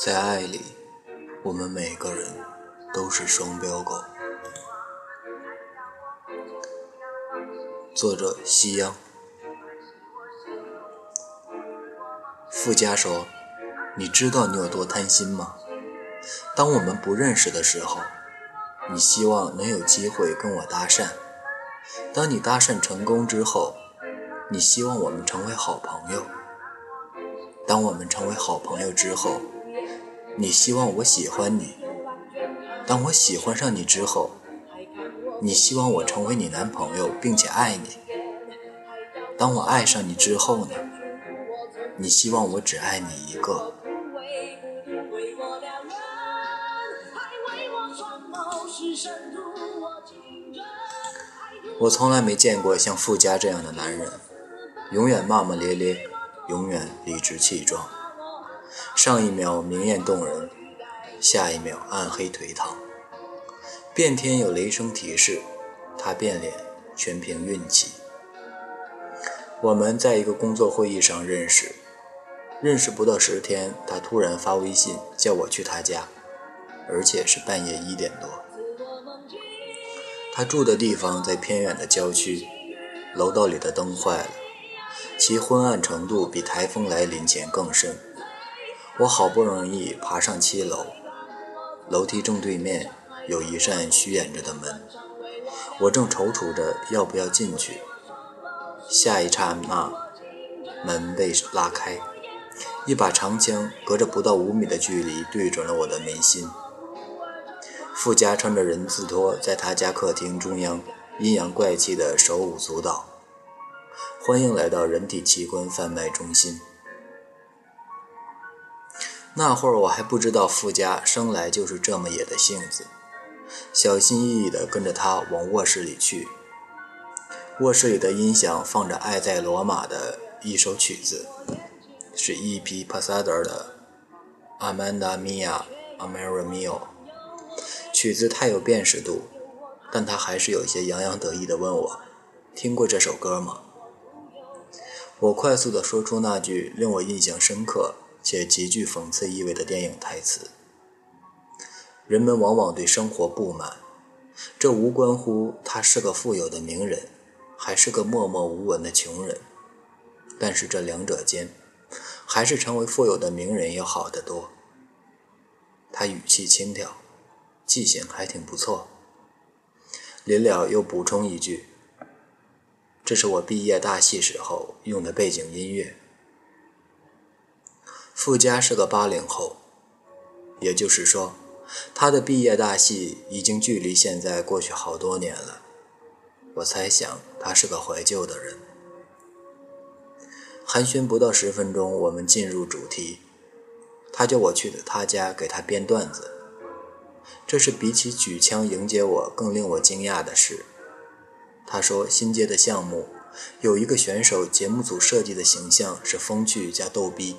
在爱里，我们每个人都是双标狗。作者：夕阳。富家说：“你知道你有多贪心吗？当我们不认识的时候，你希望能有机会跟我搭讪；当你搭讪成功之后，你希望我们成为好朋友；当我们成为好朋友之后，你希望我喜欢你；当我喜欢上你之后，你希望我成为你男朋友并且爱你；当我爱上你之后呢？你希望我只爱你一个。我从来没见过像富家这样的男人，永远骂骂咧咧，永远理直气壮。上一秒明艳动人，下一秒暗黑颓唐。变天有雷声提示，他变脸全凭运气。我们在一个工作会议上认识。认识不到十天，他突然发微信叫我去他家，而且是半夜一点多。他住的地方在偏远的郊区，楼道里的灯坏了，其昏暗程度比台风来临前更甚。我好不容易爬上七楼，楼梯正对面有一扇虚掩着的门，我正踌躇着要不要进去，下一刹那，门被拉开。一把长枪隔着不到五米的距离对准了我的眉心。富家穿着人字拖，在他家客厅中央阴阳怪气的手舞足蹈。欢迎来到人体器官贩卖中心。那会儿我还不知道富家生来就是这么野的性子，小心翼翼地跟着他往卧室里去。卧室里的音响放着《爱在罗马》的一首曲子。是 E.P. Pasada 的《Amanda Mia Amara Mio》，曲子太有辨识度，但他还是有些洋洋得意地问我：“听过这首歌吗？”我快速地说出那句令我印象深刻且极具讽刺意味的电影台词：“人们往往对生活不满，这无关乎他是个富有的名人，还是个默默无闻的穷人，但是这两者间。”还是成为富有的名人要好得多。他语气轻佻，记性还挺不错。临了又补充一句：“这是我毕业大戏时候用的背景音乐。”傅家是个八零后，也就是说，他的毕业大戏已经距离现在过去好多年了。我猜想他是个怀旧的人。寒暄不到十分钟，我们进入主题。他叫我去他家给他编段子，这是比起举枪迎接我更令我惊讶的事。他说新接的项目有一个选手，节目组设计的形象是风趣加逗逼，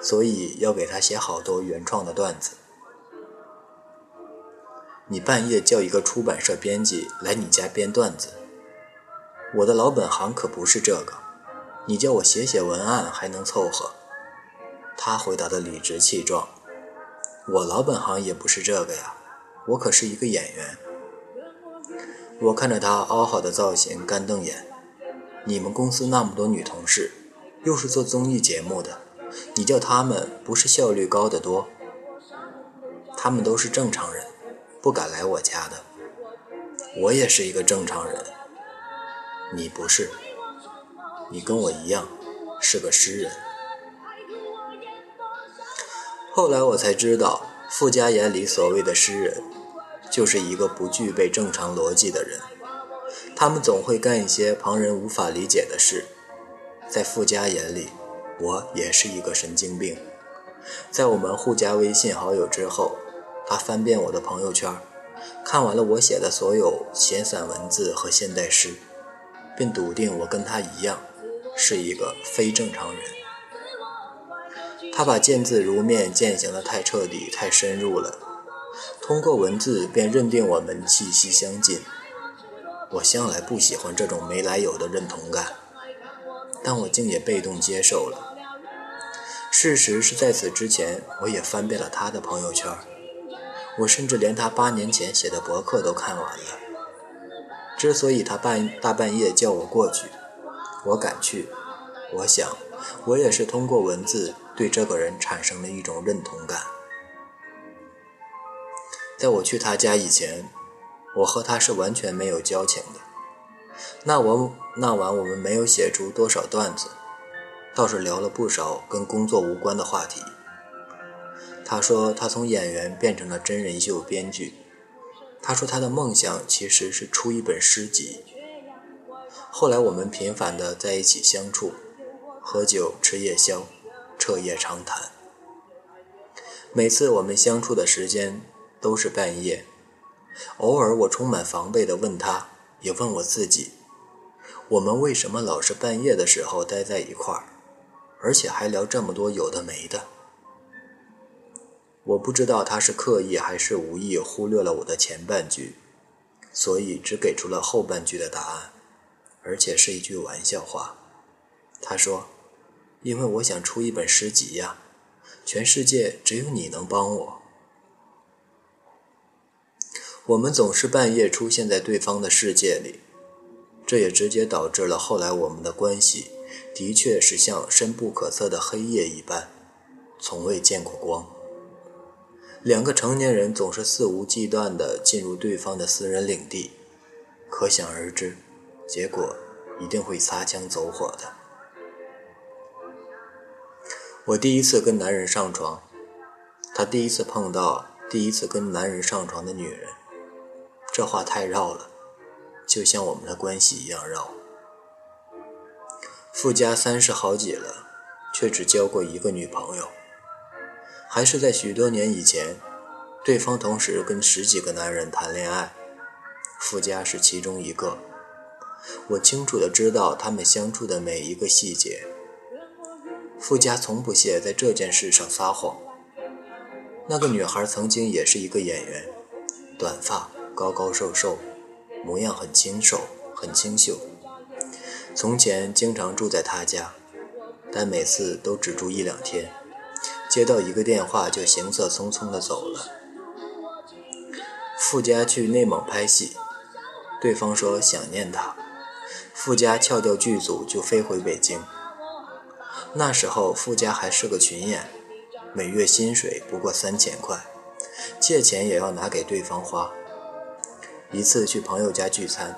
所以要给他写好多原创的段子。你半夜叫一个出版社编辑来你家编段子，我的老本行可不是这个。你叫我写写文案还能凑合，他回答的理直气壮。我老本行也不是这个呀，我可是一个演员。我看着他凹好的造型，干瞪眼。你们公司那么多女同事，又是做综艺节目的，你叫他们不是效率高得多？他们都是正常人，不敢来我家的。我也是一个正常人，你不是。你跟我一样是个诗人。后来我才知道，富家眼里所谓的诗人，就是一个不具备正常逻辑的人。他们总会干一些旁人无法理解的事。在富家眼里，我也是一个神经病。在我们互加微信好友之后，他翻遍我的朋友圈，看完了我写的所有闲散文字和现代诗，并笃定我跟他一样。是一个非正常人，他把见字如面践行的太彻底、太深入了，通过文字便认定我们气息相近。我向来不喜欢这种没来由的认同感，但我竟也被动接受了。事实是在此之前，我也翻遍了他的朋友圈，我甚至连他八年前写的博客都看完了。之所以他半大半夜叫我过去，我敢去，我想，我也是通过文字对这个人产生了一种认同感。在我去他家以前，我和他是完全没有交情的。那我那晚我们没有写出多少段子。倒是聊了不少跟工作无关的话题。他说他从演员变成了真人秀编剧。他说他的梦想其实是出一本诗集。后来我们频繁的在一起相处，喝酒吃夜宵，彻夜长谈。每次我们相处的时间都是半夜。偶尔我充满防备的问他，也问我自己：我们为什么老是半夜的时候待在一块儿？而且还聊这么多有的没的，我不知道他是刻意还是无意忽略了我的前半句，所以只给出了后半句的答案，而且是一句玩笑话。他说：“因为我想出一本诗集呀，全世界只有你能帮我。”我们总是半夜出现在对方的世界里，这也直接导致了后来我们的关系。的确是像深不可测的黑夜一般，从未见过光。两个成年人总是肆无忌惮地进入对方的私人领地，可想而知，结果一定会擦枪走火的。我第一次跟男人上床，他第一次碰到第一次跟男人上床的女人，这话太绕了，就像我们的关系一样绕。富家三十好几了，却只交过一个女朋友，还是在许多年以前。对方同时跟十几个男人谈恋爱，富家是其中一个。我清楚的知道他们相处的每一个细节。富家从不屑在这件事上撒谎。那个女孩曾经也是一个演员，短发，高高瘦瘦，模样很清瘦，很清秀。从前经常住在他家，但每次都只住一两天，接到一个电话就行色匆匆地走了。富家去内蒙拍戏，对方说想念他，富家撬掉剧组就飞回北京。那时候富家还是个群演，每月薪水不过三千块，借钱也要拿给对方花。一次去朋友家聚餐。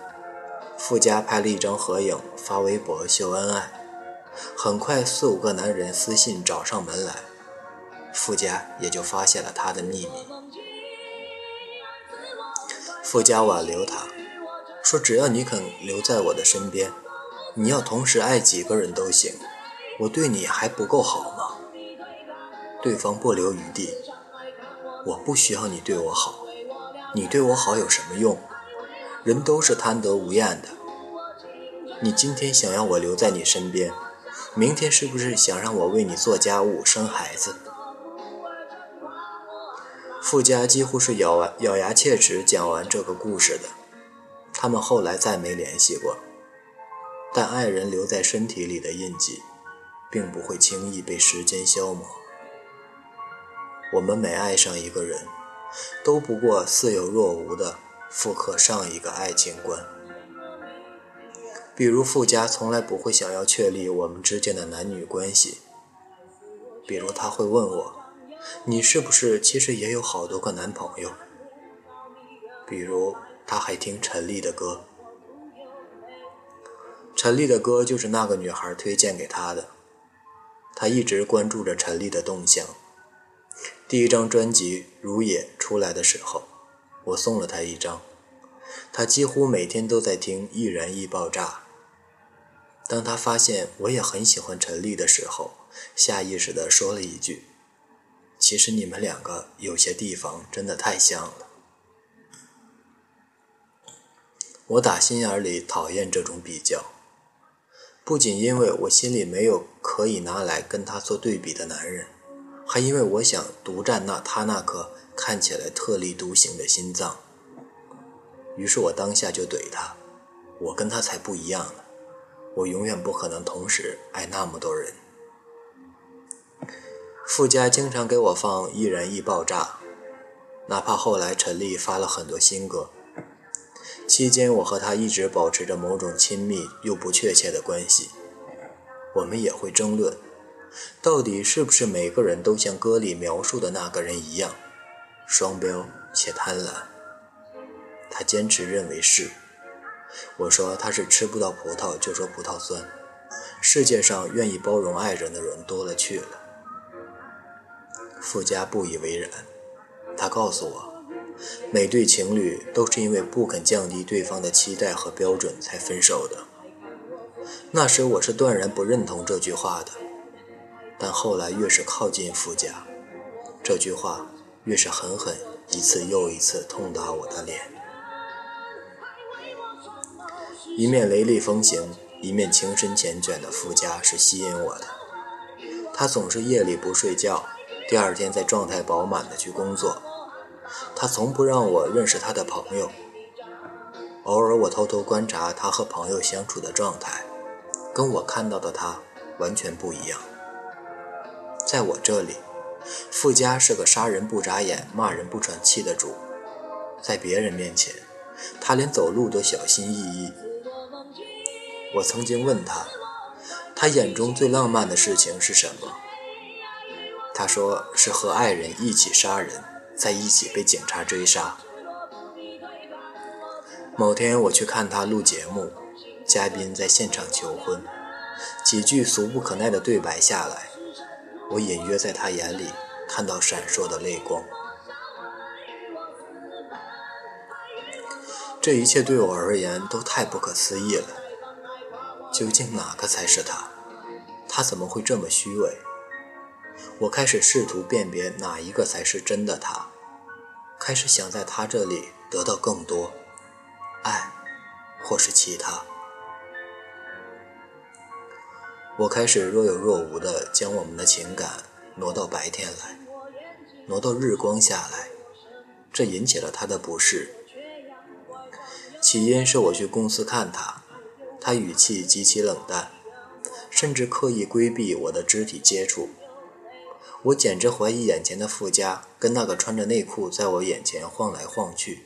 富家拍了一张合影发微博秀恩爱，很快四五个男人私信找上门来，富家也就发现了他的秘密。富家挽留他，说只要你肯留在我的身边，你要同时爱几个人都行，我对你还不够好吗？对方不留余地，我不需要你对我好，你对我好有什么用？人都是贪得无厌的。你今天想要我留在你身边，明天是不是想让我为你做家务、生孩子？富家几乎是咬完咬牙切齿讲完这个故事的。他们后来再没联系过。但爱人留在身体里的印记，并不会轻易被时间消磨。我们每爱上一个人，都不过似有若无的。复刻上一个爱情观，比如富家从来不会想要确立我们之间的男女关系。比如他会问我：“你是不是其实也有好多个男朋友？”比如他还听陈粒的歌，陈粒的歌就是那个女孩推荐给他的。他一直关注着陈粒的动向。第一张专辑《如也》出来的时候。我送了他一张，他几乎每天都在听《易燃易爆炸》。当他发现我也很喜欢陈粒的时候，下意识地说了一句：“其实你们两个有些地方真的太像了。”我打心眼里讨厌这种比较，不仅因为我心里没有可以拿来跟他做对比的男人，还因为我想独占那他那颗。看起来特立独行的心脏，于是我当下就怼他：“我跟他才不一样呢，我永远不可能同时爱那么多人。”傅家经常给我放《易燃易爆炸》，哪怕后来陈粒发了很多新歌。期间，我和他一直保持着某种亲密又不确切的关系。我们也会争论，到底是不是每个人都像歌里描述的那个人一样，双标且贪婪。他坚持认为是。我说他是吃不到葡萄就说葡萄酸。世界上愿意包容爱人的人多了去了。富家不以为然，他告诉我。每对情侣都是因为不肯降低对方的期待和标准才分手的。那时我是断然不认同这句话的，但后来越是靠近傅家，这句话越是狠狠一次又一次痛打我的脸。一面雷厉风行，一面情深缱绻的傅家是吸引我的。他总是夜里不睡觉，第二天再状态饱满的去工作。他从不让我认识他的朋友，偶尔我偷偷观察他和朋友相处的状态，跟我看到的他完全不一样。在我这里，傅家是个杀人不眨眼、骂人不喘气的主，在别人面前，他连走路都小心翼翼。我曾经问他，他眼中最浪漫的事情是什么？他说是和爱人一起杀人。在一起被警察追杀。某天我去看他录节目，嘉宾在现场求婚，几句俗不可耐的对白下来，我隐约在他眼里看到闪烁的泪光。这一切对我而言都太不可思议了。究竟哪个才是他？他怎么会这么虚伪？我开始试图辨别哪一个才是真的他，开始想在他这里得到更多爱，或是其他。我开始若有若无地将我们的情感挪到白天来，挪到日光下来，这引起了他的不适。起因是我去公司看他，他语气极其冷淡，甚至刻意规避我的肢体接触。我简直怀疑眼前的富家跟那个穿着内裤在我眼前晃来晃去、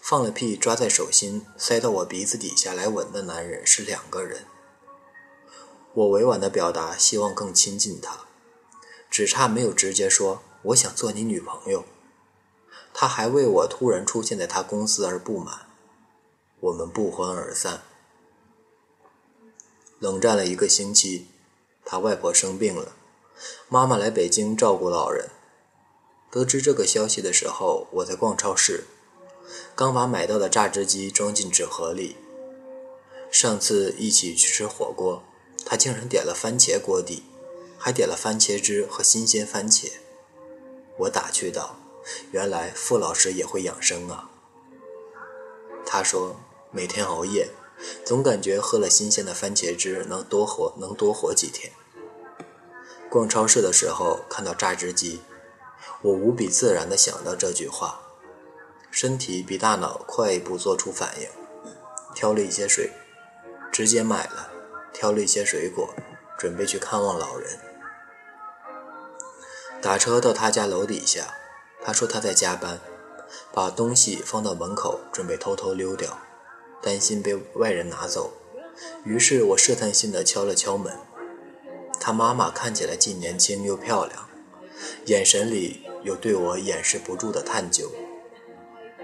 放了屁抓在手心塞到我鼻子底下来吻的男人是两个人。我委婉地表达希望更亲近他，只差没有直接说我想做你女朋友。他还为我突然出现在他公司而不满。我们不欢而散，冷战了一个星期。他外婆生病了。妈妈来北京照顾老人。得知这个消息的时候，我在逛超市，刚把买到的榨汁机装进纸盒里。上次一起去吃火锅，他竟然点了番茄锅底，还点了番茄汁和新鲜番茄。我打趣道：“原来傅老师也会养生啊。”他说：“每天熬夜，总感觉喝了新鲜的番茄汁能多活，能多活几天。”逛超市的时候看到榨汁机，我无比自然地想到这句话，身体比大脑快一步做出反应，挑了一些水，直接买了，挑了一些水果，准备去看望老人。打车到他家楼底下，他说他在加班，把东西放到门口，准备偷偷溜掉，担心被外人拿走，于是我试探性地敲了敲门。他妈妈看起来既年轻又漂亮，眼神里有对我掩饰不住的探究。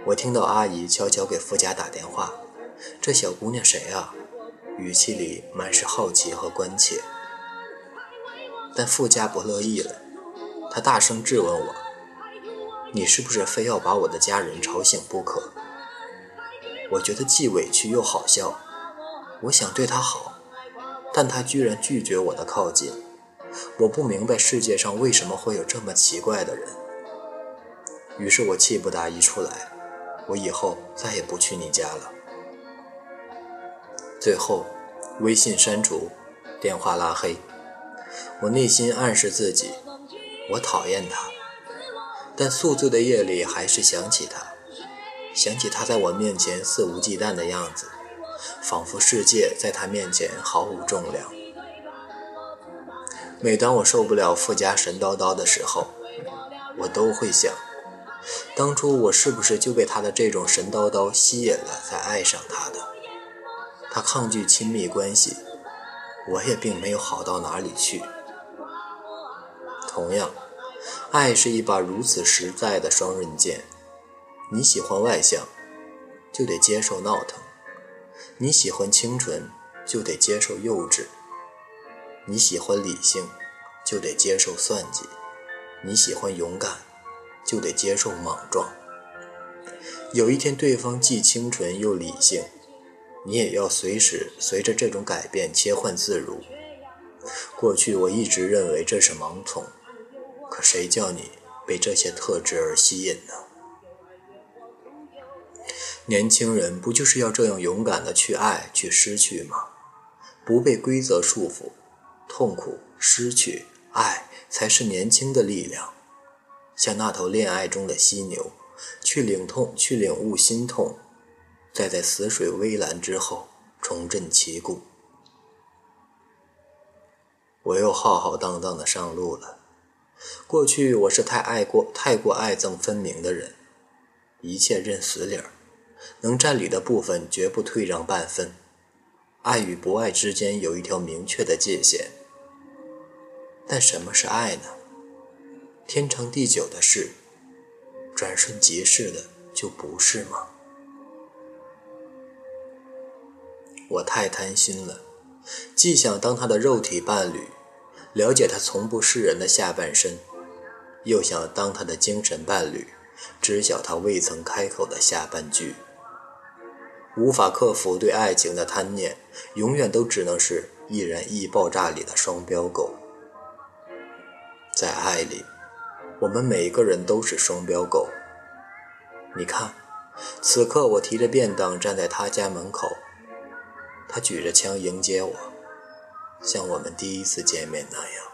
我听到阿姨悄悄给傅家打电话：“这小姑娘谁啊？”语气里满是好奇和关切。但富家不乐意了，他大声质问我：“你是不是非要把我的家人吵醒不可？”我觉得既委屈又好笑。我想对他好。但他居然拒绝我的靠近，我不明白世界上为什么会有这么奇怪的人。于是我气不打一处来，我以后再也不去你家了。最后，微信删除，电话拉黑。我内心暗示自己，我讨厌他，但宿醉的夜里还是想起他，想起他在我面前肆无忌惮的样子。仿佛世界在他面前毫无重量。每当我受不了富家神叨叨的时候，我都会想，当初我是不是就被他的这种神叨叨吸引了，才爱上他的？他抗拒亲密关系，我也并没有好到哪里去。同样，爱是一把如此实在的双刃剑。你喜欢外向，就得接受闹腾；你喜欢清纯，就得接受幼稚；你喜欢理性，就得接受算计；你喜欢勇敢，就得接受莽撞。有一天，对方既清纯又理性，你也要随时随着这种改变切换自如。过去我一直认为这是盲从。可谁叫你被这些特质而吸引呢？年轻人不就是要这样勇敢的去爱、去失去吗？不被规则束缚，痛苦、失去、爱才是年轻的力量。像那头恋爱中的犀牛，去领痛、去领悟心痛，再在死水微澜之后重振旗鼓。我又浩浩荡荡的上路了。过去我是太爱过、太过爱憎分明的人，一切认死理儿，能占理的部分绝不退让半分。爱与不爱之间有一条明确的界限。但什么是爱呢？天长地久的事，转瞬即逝的就不是吗？我太贪心了，既想当他的肉体伴侣。了解他从不示人的下半身，又想当他的精神伴侣，知晓他未曾开口的下半句。无法克服对爱情的贪念，永远都只能是易燃易爆炸里的双标狗。在爱里，我们每个人都是双标狗。你看，此刻我提着便当站在他家门口，他举着枪迎接我。像我们第一次见面那样。